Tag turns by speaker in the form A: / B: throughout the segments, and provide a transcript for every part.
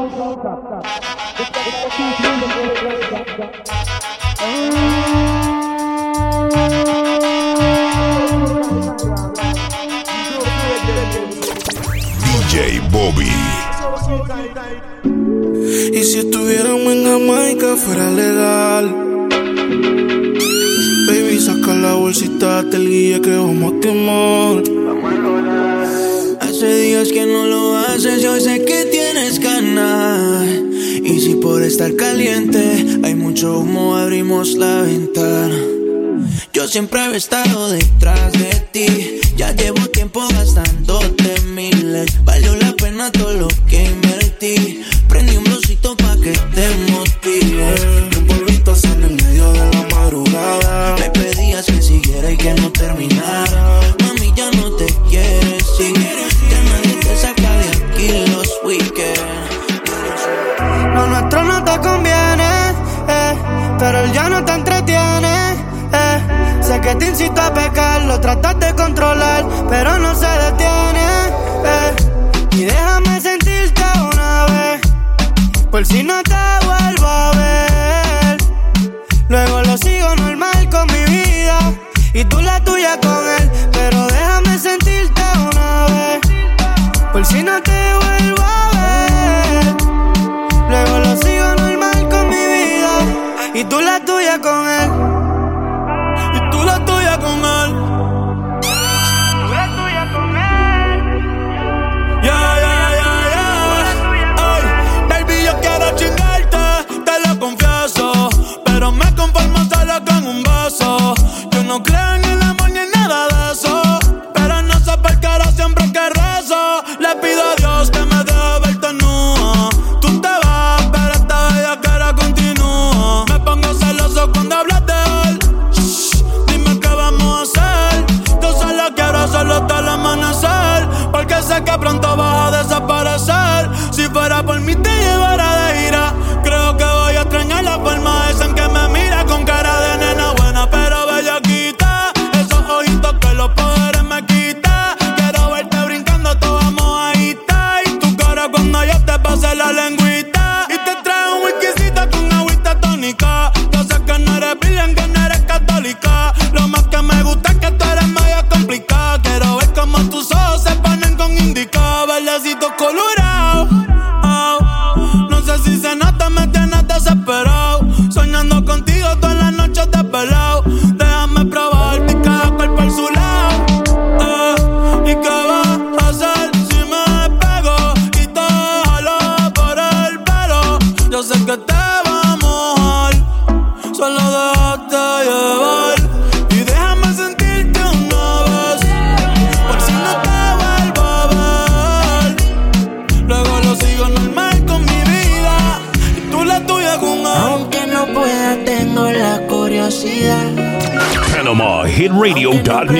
A: DJ Bobby.
B: Y si estuviéramos en Jamaica fuera legal. Baby, saca la bolsita del guía que vamos a quemar.
C: Hace días que no lo haces, yo sé que te y si por estar caliente hay mucho humo, abrimos la ventana. Yo siempre he estado detrás de ti. Ya llevo tiempo gastándote miles. Valió la pena todo lo que invertí. Prendí un brosito pa' que te motives.
D: lo tratas de controlar, pero no se detiene. Eh. Y déjame sentirte una vez, por si no te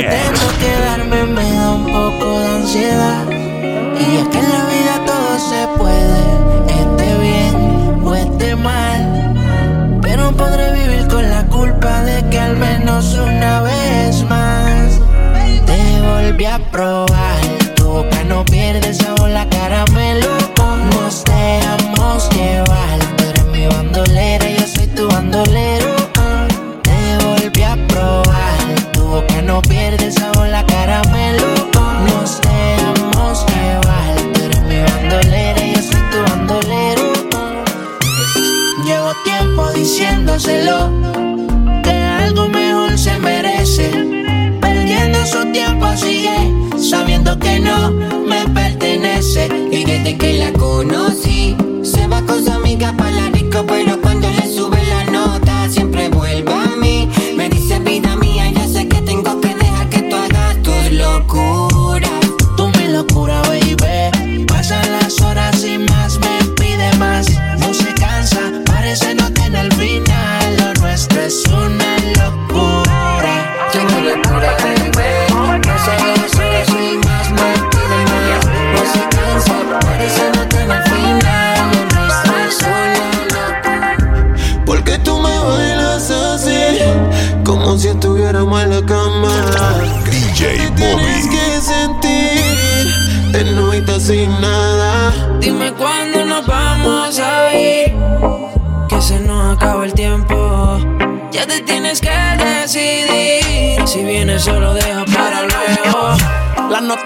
B: Yeah.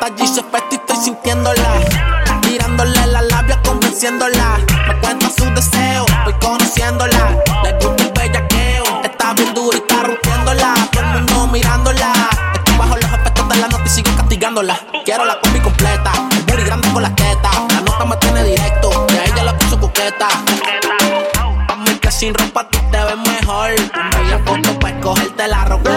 B: La nota
E: allí se y estoy sintiéndola. Mirándole la labia, convenciéndola. Me cuenta su deseo, voy conociéndola. Le gusta el bellaqueo, está bien dura y está rompiéndola. Todo el mundo mirándola. Estoy bajo los efectos de la nota y sigo castigándola. Quiero la combi completa, el booty grande con la teta. La nota me tiene directo, a ella la puso coqueta. Mí que sin ropa tú te ves mejor. Un bella foto para escogerte la ropa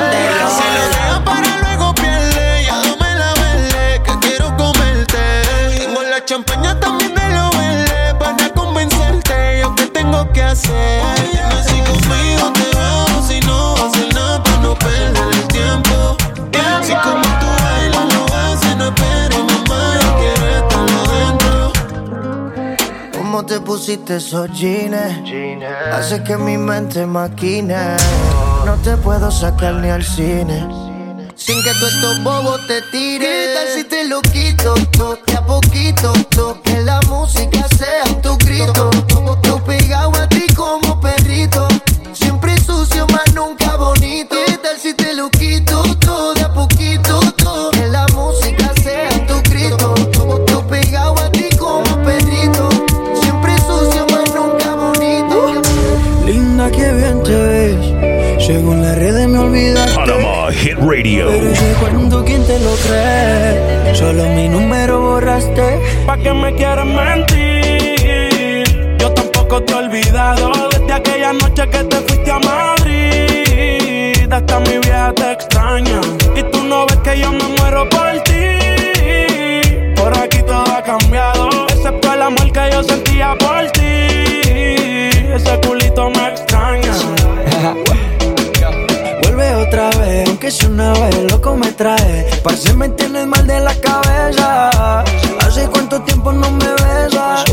F: te
G: pusiste esos jeans? Hace que mi mente maquine. No te puedo sacar ni al cine. Sin que todos estos bobos te tiren. ¿Qué tal si te lo quito? todo de a poquito. to, Que la música sea tu grito.
H: Besas.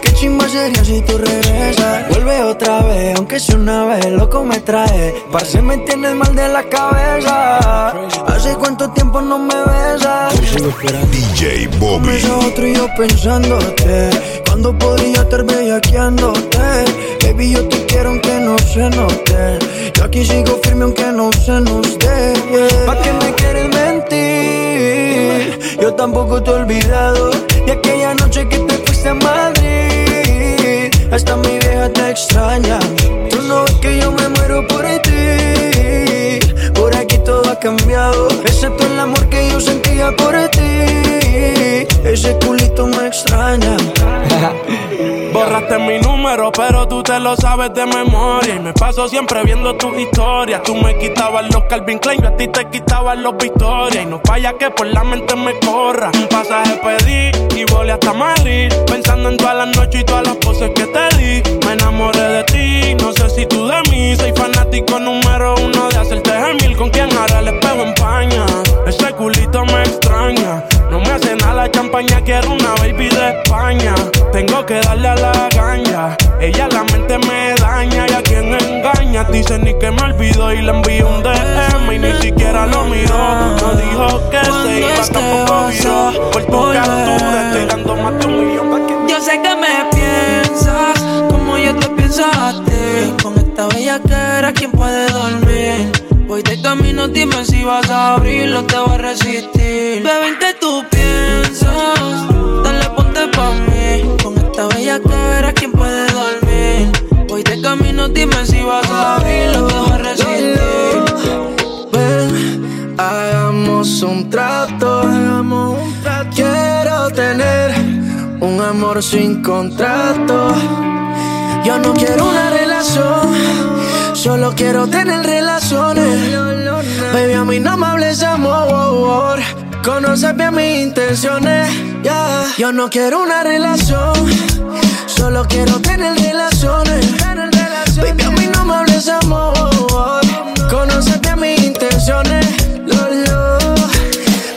H: Qué chimba sería si tú regresas. Vuelve otra vez, aunque sea una vez, loco me trae. Parce, me tienes mal de la cabeza. Hace cuánto tiempo no me besas.
A: DJ Bobby.
H: Ese otro y yo pensándote Cuando podría estar bellaqueándote Baby, yo te quiero aunque no se note Yo aquí sigo firme aunque no se nos dé yeah. ¿Pa' qué me quieres mentir? Yo tampoco te he olvidado De aquella noche que te fuiste a Madrid. Hasta mi vieja te extraña. Tú no ves que yo me muero por ti. Por aquí todo ha cambiado Excepto el amor que yo sentía por ti. Ese culito me extraña
I: Borraste mi número, pero tú te lo sabes de memoria. Y me paso siempre viendo tus historias. Tú me quitabas los Calvin Klein, yo a ti te quitabas los Victoria. Y no falla que por la mente me corra. Un pasaje pedí y volé hasta Madrid. Pensando en todas las noches y todas las poses que te di. Me enamoré de ti, no sé si tú de mí. Soy fanático número uno de hacerte gemil. Con quien ahora el espejo empaña. Ese culito me extraña. No me hace nada la champaña, quiero una baby de España. Tengo que darle a la ganja. Ella la mente me daña y a quien engaña. Dice ni que me olvidó y le envió un DM y ni siquiera lo miró. No dijo que se iba, tampoco viró. Por tu captura estoy dando más de un millón pa' que
H: Yo sé que me piensas como yo te pienso a ti. Con esta bella que era quien puede dormir. Voy de camino, dime si vas a abrirlo, te voy a resistir. Bebé, ¿en qué tú piensas? Dale, ponte pa' mí. Con esta bella que era quien puede dormir. Voy de camino, dime si vas a abrirlo, te voy a resistir. Ven, hagamos un trato, hagamos un trato. Quiero tener un amor sin contrato. Yo no quiero una relación, solo quiero tener relaciones. Baby, a mí no me hables de amor. Conoces bien mis intenciones. yeah. Yo no quiero una relación, solo quiero tener relaciones. Baby, a mí no me hables amor. Conoces bien mis intenciones.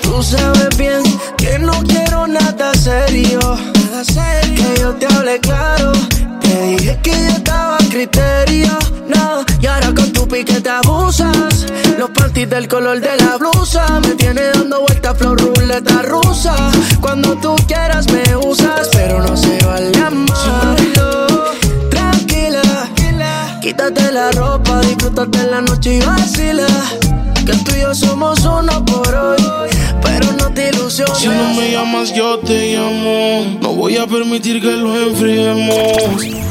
H: Tú sabes bien que no quiero nada serio. Que yo te hable claro. Te dije que yo estaba a criterio. Tu pique te abusas. Los
J: cortita el color de la blusa. Me tiene dando vuelta flor ruleta rusa. Cuando tú quieras me usas, pero no se vale amar. Tranquila, quítate la ropa, disfrútate la noche y vacila. Que tú y yo somos uno por hoy, pero no te ilusiones.
K: Si no me llamas, yo te llamo. No voy a permitir que lo enfriemos.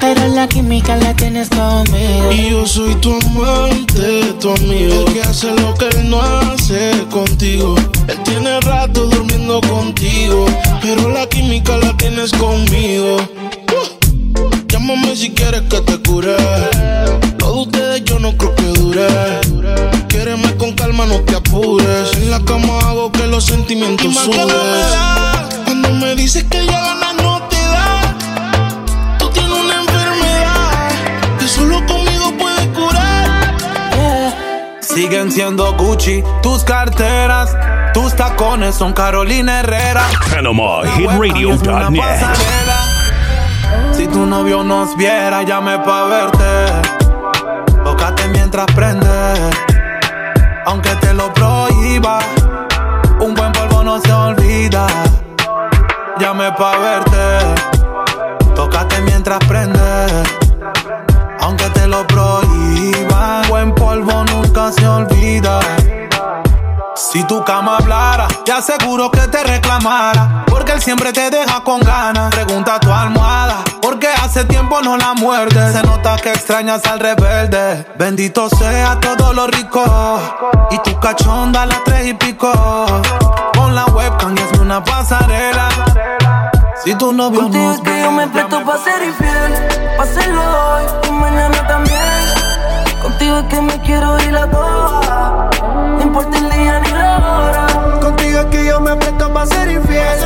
L: pero la química la tienes conmigo.
K: Y yo soy tu amante, tu amigo, el que hace lo que él no hace contigo. Él tiene rato durmiendo contigo, pero la química la tienes conmigo. Uh, Llámame si quieres que te cure. Lo de ustedes yo no creo que dure. Quiereme con calma, no te apures. En la cama hago que los sentimientos suben. Cuando me dices que ya ganas
M: siendo Gucci tus carteras. Tus tacones son Carolina Herrera.
A: PanamaHitRadio.net.
M: Si tu novio nos viera, llame pa' verte. Tócate mientras prende. Aunque te lo prohíba, un buen polvo no se olvida. Llame pa' verte. Si tu cama hablara, te aseguro que te reclamara. Porque él siempre te deja con ganas. Pregunta a tu almohada, porque hace tiempo no la muerde. Se nota que extrañas al rebelde. Bendito sea todo lo rico. Y tu cachonda a las tres y pico. Pon la webcam y hazme una pasarela. Si tu novio
J: Contigo
M: nos
J: es que yo me presto pa' ser infiel, hacerlo hoy y mañana también. Contigo es que me quiero ir a toa, no importa el día ni la hora.
N: Contigo es que yo me presto para ser infiel.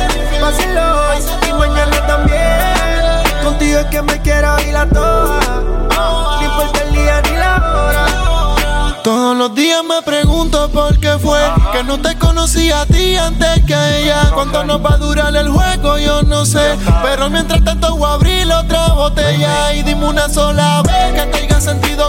N: Hacerlo hoy y mañana también. Contigo es que me quiero ir a todas. No importa el día ni la hora.
O: Todos los días me pregunto por qué fue que no te conocí a ti antes que a ella. ¿Cuánto nos va a durar el juego? Yo no sé. Pero mientras tanto voy a abrir otra botella y dime una sola vez que tenga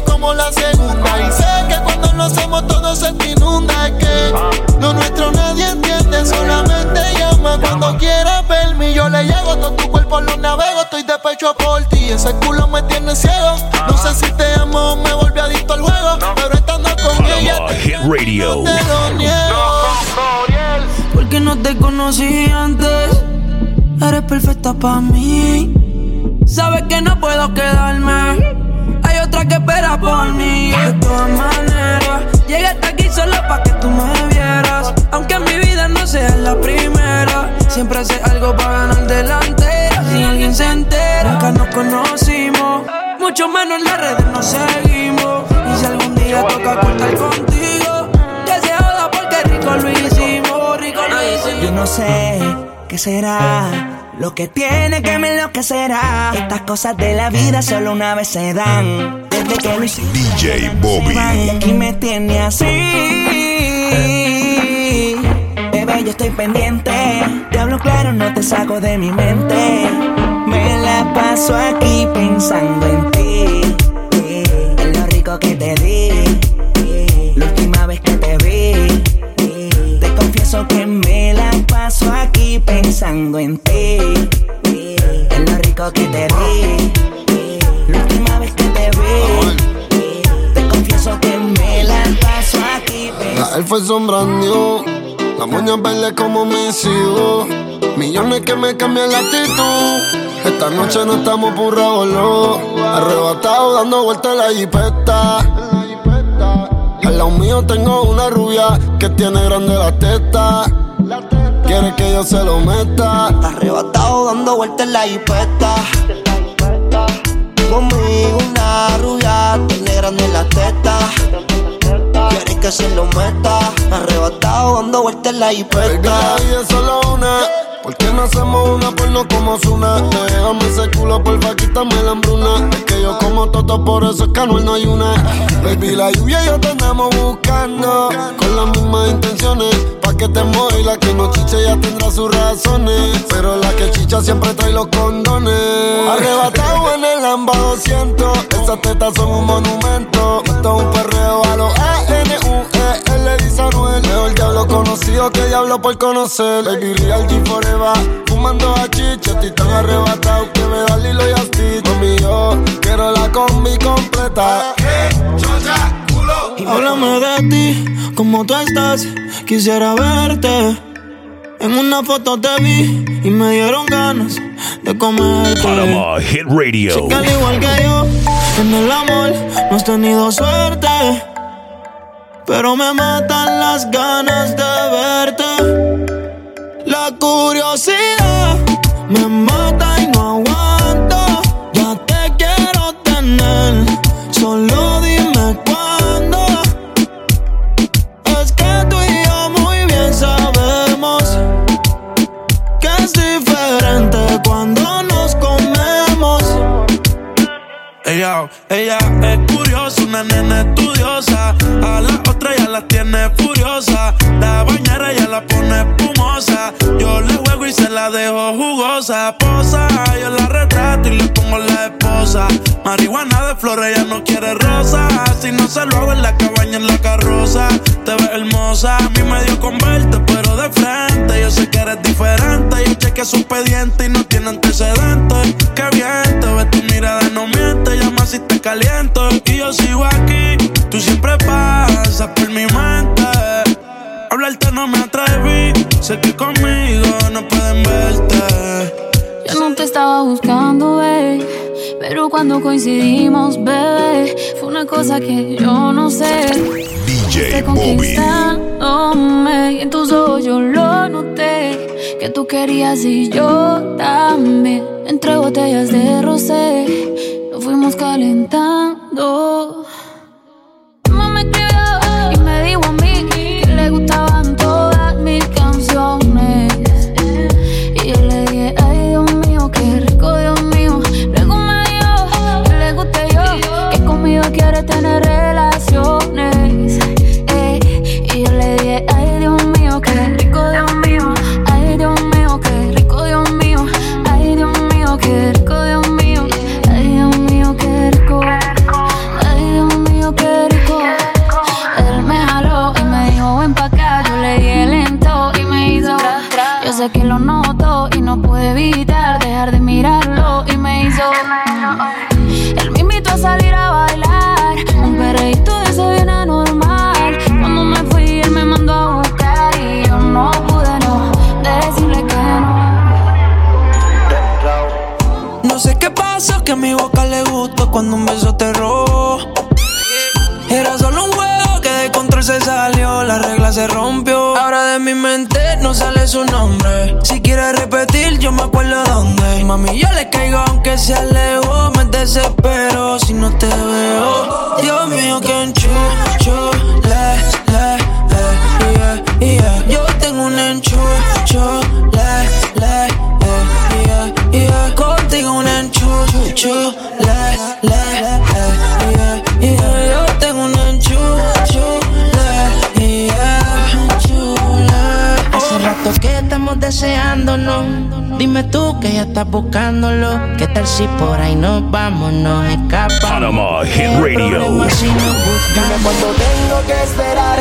O: como la segunda. Y sé que cuando lo hacemos todo se te inunda. Es que lo nuestro nadie entiende, solamente llama cuando quieras verme. Yo le llego, todo tu cuerpo lo navego, estoy de pecho por ti. Ese culo me tiene ciego. No sé si te amo o me volví adicto al juego, pero estando con ella
A: Panama Hit Radio.
O: te lo niego.
J: Porque no te conocí antes, eres perfecta para mí. Sabes que no puedo quedarme, otra que espera por mí. De todas maneras, llegué hasta aquí solo para que tú me vieras. Aunque mi vida no seas la primera, siempre hace algo para ganar delantera. Si alguien se entera, nunca nos conocimos, mucho menos en las redes nos seguimos. Y si algún día toca cortar contigo, que se joda porque rico lo hicimos, rico lo hicimos.
P: Yo no sé qué será lo que tiene que me enloquecerá. Estas cosas de la vida solo una vez se dan. Desde que lo.
A: DJ Bobby.
P: Aquí me tiene así. Bebé, yo estoy pendiente. Te hablo claro, no te saco de mi mente. Me la paso aquí pensando en ti. En lo rico que te di. La última vez que te vi. Te confieso que me la paso aquí pensando en ti. En lo rico que te di.
Q: Son brand new, la moña verde como hijos. Millones que me cambian la actitud. Esta noche no estamos no. Arrebatado dando vueltas en la jipeta. Al lado mío tengo una rubia que tiene grande la teta. Quiere que yo se lo meta.
G: Arrebatado dando vueltas en la jipeta. Conmigo una rubia, tiene grande la teta. Que se lo meta. Arrebatado dando vueltas en la
Q: la vida es solo una. ¿Por qué no hacemos una porno como Zuna? Déjame ese culo, porfa, quítame la hambruna. Es que yo como toto, por eso es que no hay una. Baby, la lluvia y yo te andamos buscando. Con las mismas intenciones. Pa' que te mueva la que no chicha ya tendrá sus razones. Pero la que chicha siempre trae los condones. Arrebatado en el AMBA 200. Esas tetas son un monumento. Esto es un perreo a los A-N-U-E. Él le dice a Noel. Mejor diablo conocido que diablo por conocer. Baby, real G forever. Fumando a chicha. Estoy tan arrebatado que me da Lilo y Stitch. Mami, yo quiero la combi completa.
J: Háblame de ti, cómo tú estás. Quisiera verte. En una foto te vi y me dieron ganas de comerte.
A: Panama Hit Radio.
J: Sé que al igual que yo, en el amor no has tenido suerte. Pero me matan las ganas de verte. La curiosidad
I: Ella, es curiosa, una nena estudiosa. A la otra ya la tiene furiosa. La bañera ya la pone espumosa. Yo le juego y se la dejo jugosa. Posa, yo la retrato y le pongo la esposa. Marihuana de flores, ella no quiere rosa. Si no se lo hago en la cabaña, en la carroza. Te ves hermosa, a mí me dio con verte, pero de frente. Yo sé que eres diferente. Yo chequeé su expediente y no tiene antecedentes. Qué bien, te ves si te caliento. Y yo sigo aquí, tú siempre pasas por mi mente. Hablarte no me atreví, sé que conmigo no pueden verte.
R: Yo no te estaba buscando, babe. Pero cuando coincidimos, bebé, fue una cosa que yo no sé.
A: DJ
R: conquistándome y en tus ojos yo lo noté. Que tú querías y yo también. Entre botellas de rosé, nos fuimos calentando. Que a
J: mi boca le gustó cuando un beso te robó. Era solo un juego que de control se salió, la regla se rompió. Ahora de mi mente no sale su nombre. Si quieres repetir, yo me acuerdo dónde. Mami, yo le caigo aunque se alejó. Me desespero si no te veo. Dios mío, que enchucho, le, le, le, yeah, yeah. Yo tengo un enchucho, le, le, yeah, yeah. Yo tengo un enchucho, le, yeah, chula.
B: Hace rato que estamos deseándonos. Dime tú que ya estás buscándolo. ¿Qué tal si por ahí nos vamos, nos escapamos?
A: Panama Hit Radio.
F: Dime cuánto tengo que esperar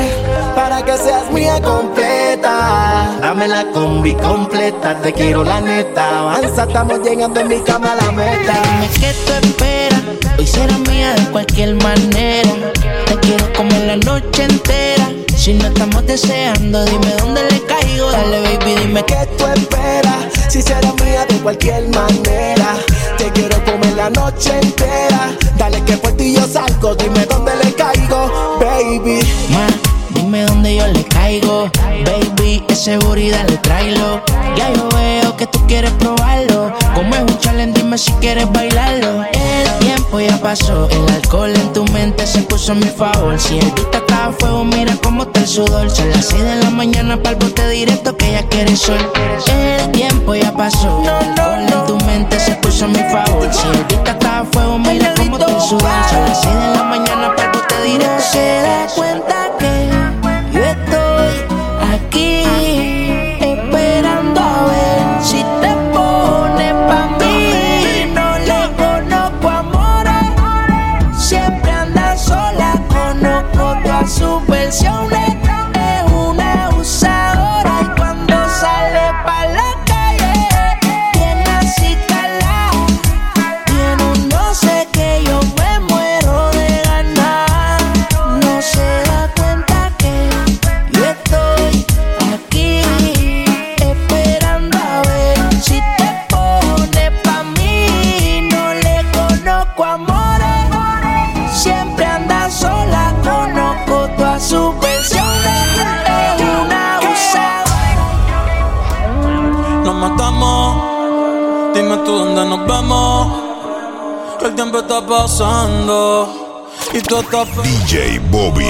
F: para que seas mía completa.
B: Dame la combi completa, te quiero la neta.
F: Avanza, estamos llegando en mi cama a la meta.
B: Dime qué tú esperas, hoy será mía de cualquier manera. Te quiero comer la noche entera. Si no estamos deseando, dime dónde le caigo. Dale, baby, dime
F: ¿Qué tú esperas? Si será mía de cualquier manera. Te quiero comer la noche entera. Dale que por ti yo salgo. Dime dónde le caigo, baby.
B: Ma, dime dónde yo le caigo. Baby, es seguridad le traigo. Ya yo veo que tú quieres probarlo. Como es un challenge, dime si quieres bailarlo. El tiempo
S: ya pasó. El alcohol en tu mente se puso a mi favor. Si el beat está a fuego, mira cómo está el sudor. Son las 6 de la mañana para el bote directo que ella quiere sol. El tiempo ya pasó. El alcohol en tu mente se puso a mi favor. Si el beat está a fuego, mira cómo está el sudor. Son las 6 de
D: Dime tú dónde nos vemos. Que el tiempo está pasando y tú estás
A: DJ Bobby.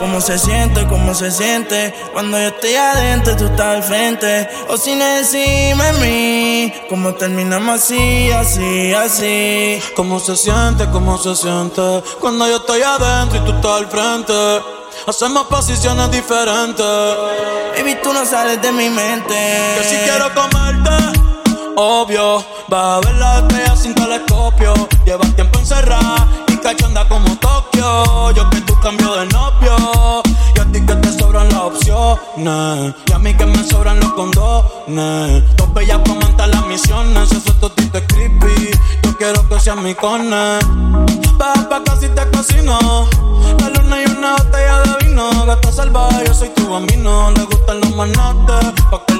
T: ¿Cómo se siente? ¿Cómo se siente? Cuando yo estoy adentro, tú estás al frente. O sin encima de mí. ¿Cómo terminamos así, así, así?
D: ¿Cómo se siente? ¿Cómo se siente? Cuando yo estoy adentro y tú estás al frente. Hacemos posiciones diferentes.
T: Baby, tú no sales de mi mente.
D: Que si quiero comerte, obvio. Vas a ver la estrella sin telescopio. Llevas tiempo encerrada y cachonda como Tokio. Yo que tú cambio de novio. Ti que te sobran las opciones. Y a mí que me sobran los condones. Dos bellas comentan las misiones. Eso es totito es creepy. Yo quiero que seas mi cone. Baja pa' casi te cocino. La luna y una botella de vino. Gata salvaje, yo soy tu bambino. Le gustan los manates.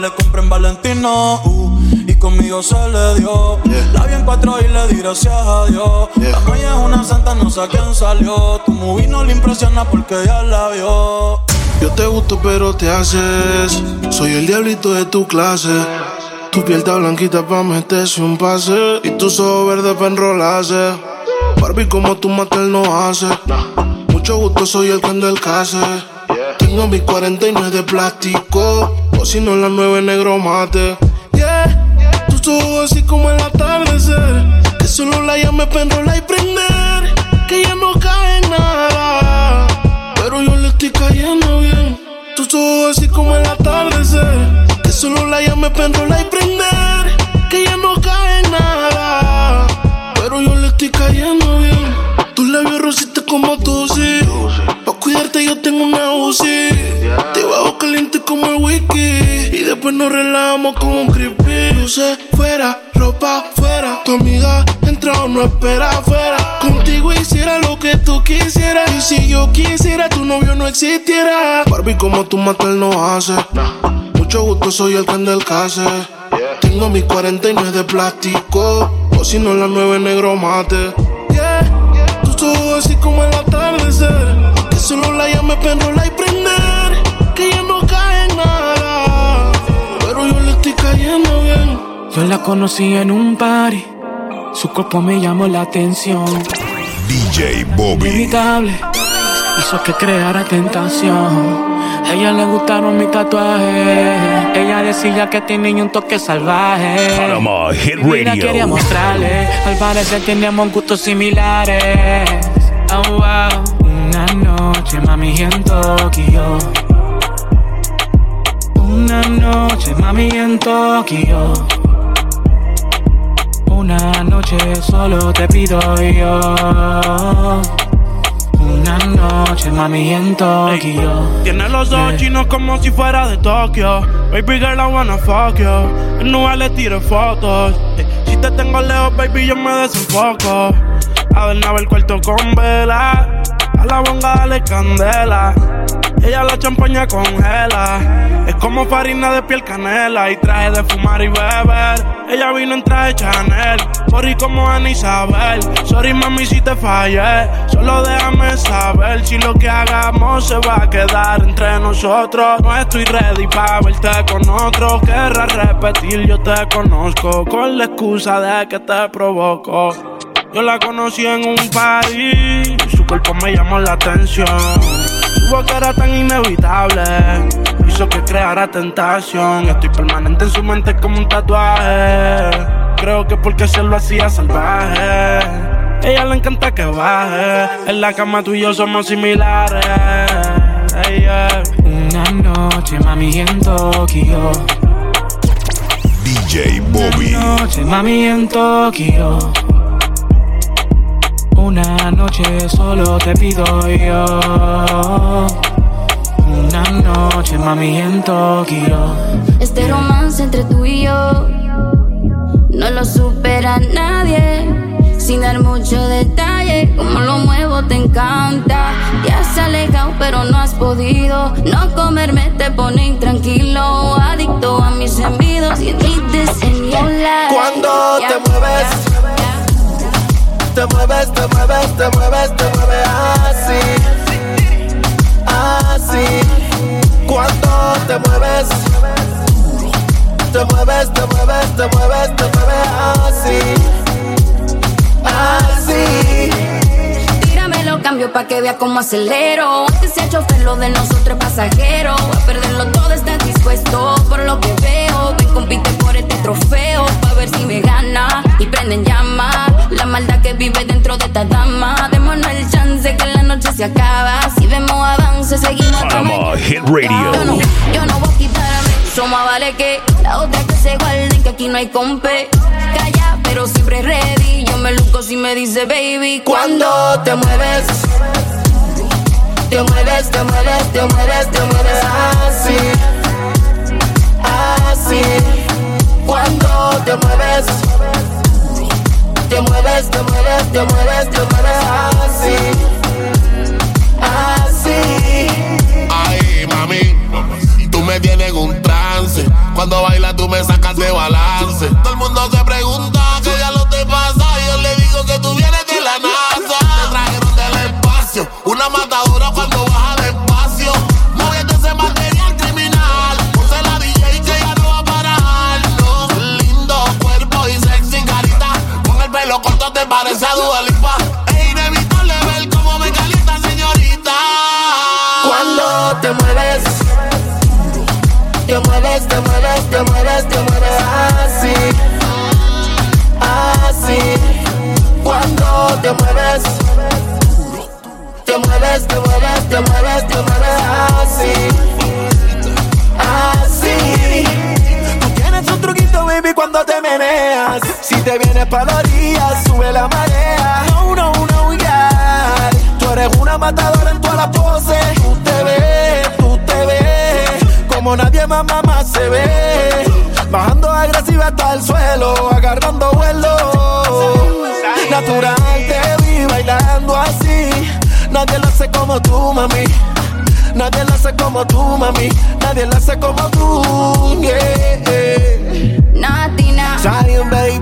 D: Le compren Valentino. Uh, y conmigo se le dio. La vi en cuatro y le di gracias a Dios. La maya es una santa, no sé a quién salió. Tu movie no le impresiona porque ya la vio.
K: Yo te gusto pero te haces Soy el diablito de tu clase Tu piel está blanquita pa' meterse un pase Y tus ojos verdes pa' enrolarse Barbie como tu matel no hace Mucho gusto soy el que del case Tengo mis 49 de plástico O si no las 9 negro mate Yeah Tus ojos así como el atardecer Que solo la llame pa' enrolar y prender Que ya no cae nada pero yo le estoy cayendo bien. Tus ojos así como el atardecer. Que solo la llame pa' enrolar y prender. Que ya no cae nada. Con un creepy. Luces fuera, ropa fuera. Tu amiga entra o no espera afuera. Contigo hiciera lo que tú quisieras. Y si yo quisiera, tu novio no existiera. Barbie, como tu matel no hace. Mucho gusto, soy el que del case. Tengo mis 49 de plástico. O si no, las 9 negro mate. Yeah. Ojos así como el atardecer. Que solo la llame pa' enrolar
U: la conocí en un party. Su cuerpo me llamó la atención.
A: DJ Bobby.
U: Inimitable. Hizo que creara tentación. A ella le gustaron mis tatuajes. Ella decía que tenía un toque salvaje.
A: Panama Hit
U: Mi vida
A: Radio.
U: quería mostrarle. Al parecer teníamos gustos similares. Oh, wow. Una noche, mami, en Tokio. Una noche, mami, en Tokio. Una noche solo te pido yo. Una noche, mami, en Tokio.
K: Tiene los ojos
U: Yeah.
K: chinos como si fuera de Tokio. Baby girl, I wanna fuck you. En le tiro fotos. Si te tengo lejos, baby, yo me desenfoco. Adornaba el cuarto con vela. A la bonga dale candela. Ella la champaña congela. Es como farina de piel canela. Y traje de fumar y beber. Ella vino en traje Chanel. Sorry como Ana Isabel. Sorry mami si te fallé. Solo déjame saber si lo que hagamos se va a quedar entre nosotros. No estoy ready para verte con otro. Querrás repetir, yo te conozco. Con la excusa de que te provoco.
I: Yo la conocí en un party, su cuerpo me llamó la atención. Su boca era tan inevitable, hizo que creara tentación. Estoy permanente en su mente como un tatuaje. Creo que porque se lo hacía salvaje. Ella le encanta que baje. En la cama tú y yo somos similares.
U: Una noche, mami, en Tokio.
A: DJ Bobby.
U: Una noche, mami, en Tokio. Una noche solo te pido yo. Una noche, mami, en Tokio.
V: Este romance entre tú y yo no lo supera nadie. Sin dar mucho detalle, como lo muevo te encanta. Ya has alejado, pero no has podido. No comerme te pone intranquilo. Adicto a mis envidos y en mi.
F: Cuando te mueves, te mueves, te mueves, te mueves, te mueves así. Así. Cuando te mueves, te mueves, te mueves, te mueves, te mueves así así.
V: Cambio pa' que vea cómo acelero. Antes se ha chofer lo de nosotros pasajero. A perderlo todo, estás dispuesto por lo que veo. Ven, compite por este trofeo. Pa' ver si me gana y prenden llama. La maldad que vive dentro de esta dama. Démonos el chance que la noche se acaba. Si vemos avance, seguimos
A: Panama Hit Radio.
V: Yo no, yo no voy a quitarme. Somos vale que la otra que se guarden que aquí no hay compe. Pero siempre ready. Yo me luco si me dice baby.
F: Cuando te mueves, te mueves, te mueves, te mueves, te mueves así, así. Cuando te mueves, te mueves, te mueves, te mueves, te mueves así.
W: Ay, mami, tú me tienes en un. Cuando baila tú me sacas de balance. Todo el mundo se pregunta qué ya lo te pasa. Yo le digo que tú vienes de la NASA. Te trajeron del espacio. Una matadora cuando baja despacio. Moviendo ese material criminal. Puse la DJ que ya no va a parar. No, lindo cuerpo y sexy carita. Con el pelo corto te parece a
F: te mueves, te mueves, te mueves, te mueves así, así. Tú tienes un truquito, baby, cuando te meneas. Si te vienes pa' la sube la marea. No, no, no, yeah. Tú eres una matadora en todas las poses. Tú te ves, tú te ves. Como nadie más, mamá se ve. Bajando agresiva hasta el suelo, agarrando vuelo. Natural, te bailando así. Nadie lo hace como tú, mami. Nadie lo hace como tú, mami. Nadie lo hace como tú. Yeah.
V: Natina.
F: Zion, baby.